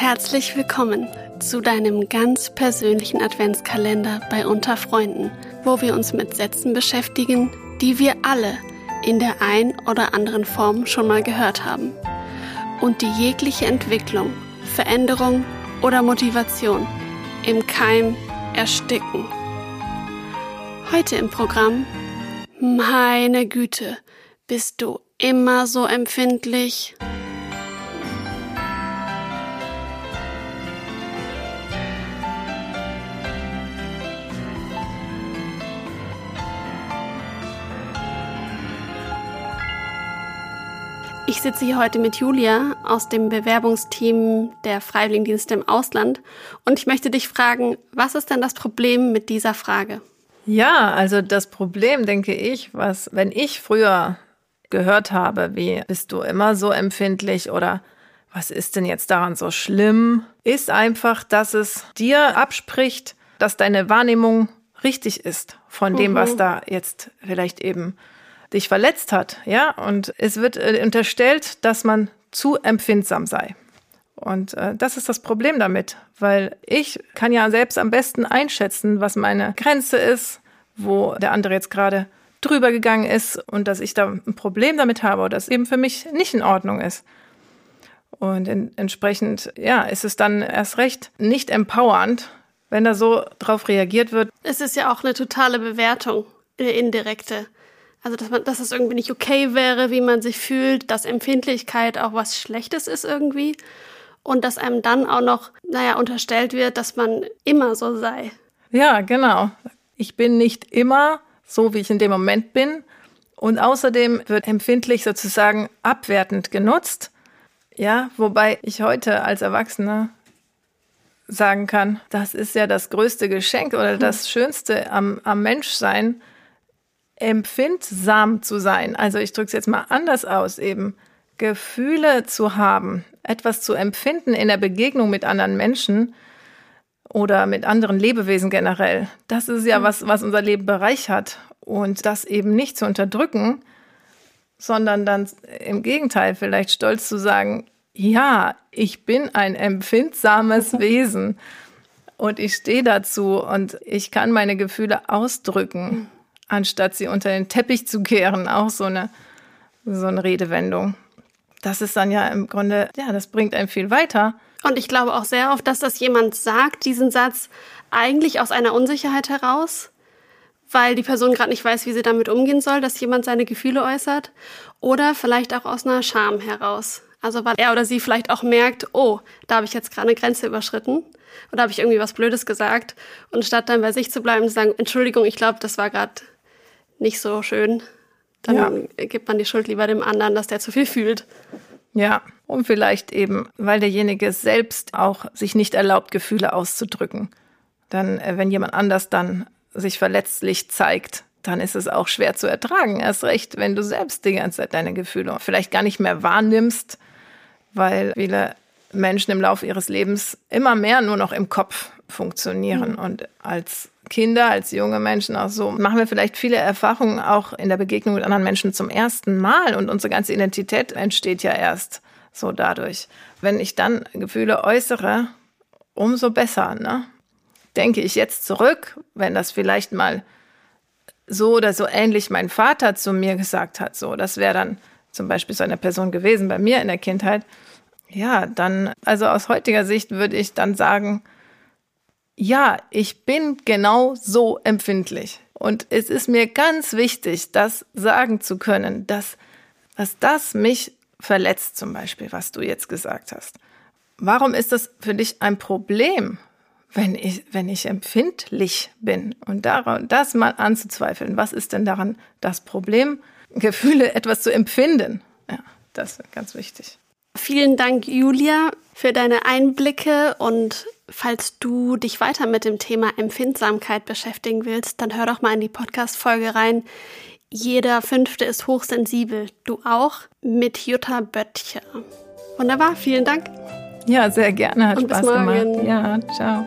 herzlich willkommen zu deinem ganz persönlichen Adventskalender bei Unter Freunden, wo wir uns mit Sätzen beschäftigen, die wir alle in der ein oder anderen Form schon mal gehört haben und die jegliche Entwicklung, Veränderung oder Motivation im Keim ersticken. Heute im Programm Meine Güte, bist du immer so empfindlich? Ich sitze hier heute mit Julia aus dem Bewerbungsteam der Freiwilligendienste im Ausland und ich möchte dich fragen, was ist denn das Problem mit dieser Frage? Ja, also das Problem, denke ich, was, wenn ich früher gehört habe, wie bist du immer so empfindlich oder was ist denn jetzt daran so schlimm, ist einfach, dass es dir abspricht, dass deine Wahrnehmung richtig ist von dem, mhm. was da jetzt vielleicht eben dich verletzt hat, ja, und es wird äh, unterstellt, dass man zu empfindsam sei. Und äh, das ist das Problem damit, weil ich kann ja selbst am besten einschätzen, was meine Grenze ist, wo der andere jetzt gerade drüber gegangen ist und dass ich da ein Problem damit habe oder dass eben für mich nicht in Ordnung ist. Und in, entsprechend, ja, ist es dann erst recht nicht empowernd, wenn da so drauf reagiert wird. Es ist ja auch eine totale Bewertung, eine indirekte. Also, dass man, dass es irgendwie nicht okay wäre, wie man sich fühlt, dass Empfindlichkeit auch was Schlechtes ist irgendwie. Und dass einem dann auch noch, naja, unterstellt wird, dass man immer so sei. Ja, genau. Ich bin nicht immer so, wie ich in dem Moment bin. Und außerdem wird empfindlich sozusagen abwertend genutzt. Ja, wobei ich heute als Erwachsener sagen kann, das ist ja das größte Geschenk oder das Schönste am, am Menschsein, empfindsam zu sein. Also ich drücke es jetzt mal anders aus, eben Gefühle zu haben, etwas zu empfinden in der Begegnung mit anderen Menschen oder mit anderen Lebewesen generell. Das ist ja mhm. was, was unser Leben bereichert. Und das eben nicht zu unterdrücken, sondern dann im Gegenteil vielleicht stolz zu sagen, ja, ich bin ein empfindsames Wesen und ich stehe dazu und ich kann meine Gefühle ausdrücken. Anstatt sie unter den Teppich zu kehren. Auch so eine, so eine Redewendung. Das ist dann ja im Grunde, ja, das bringt einen viel weiter. Und ich glaube auch sehr oft, dass das jemand sagt, diesen Satz, eigentlich aus einer Unsicherheit heraus, weil die Person gerade nicht weiß, wie sie damit umgehen soll, dass jemand seine Gefühle äußert. Oder vielleicht auch aus einer Scham heraus. Also weil er oder sie vielleicht auch merkt, oh, da habe ich jetzt gerade eine Grenze überschritten oder habe ich irgendwie was Blödes gesagt. Und statt dann bei sich zu bleiben und zu sagen, Entschuldigung, ich glaube, das war gerade nicht so schön. Dann ja. gibt man die Schuld lieber dem anderen, dass der zu viel fühlt. Ja, und vielleicht eben, weil derjenige selbst auch sich nicht erlaubt, Gefühle auszudrücken. Dann, äh, wenn jemand anders dann sich verletzlich zeigt, dann ist es auch schwer zu ertragen. Erst recht, wenn du selbst die ganze Zeit deine Gefühle vielleicht gar nicht mehr wahrnimmst, weil viele Menschen im Laufe ihres Lebens immer mehr nur noch im Kopf funktionieren. Mhm. Und als Kinder, als junge Menschen auch so, machen wir vielleicht viele Erfahrungen auch in der Begegnung mit anderen Menschen zum ersten Mal und unsere ganze Identität entsteht ja erst so dadurch. Wenn ich dann Gefühle äußere, umso besser, ne? Denke ich jetzt zurück, wenn das vielleicht mal so oder so ähnlich mein Vater zu mir gesagt hat, so, das wäre dann zum Beispiel so eine Person gewesen bei mir in der Kindheit, ja, dann, also aus heutiger Sicht würde ich dann sagen, ja, ich bin genau so empfindlich. Und es ist mir ganz wichtig, das sagen zu können, dass, dass das mich verletzt, zum Beispiel, was du jetzt gesagt hast. Warum ist das für dich ein Problem, wenn ich, wenn ich empfindlich bin? Und daran, das mal anzuzweifeln. Was ist denn daran das Problem, Gefühle etwas zu empfinden? Ja, das ist ganz wichtig. Vielen Dank, Julia, für deine Einblicke und falls du dich weiter mit dem Thema Empfindsamkeit beschäftigen willst, dann hör doch mal in die Podcast-Folge rein. Jeder Fünfte ist hochsensibel. Du auch mit Jutta Böttcher. Wunderbar, vielen Dank. Ja, sehr gerne. Hat und Spaß gemacht. Ja, ciao.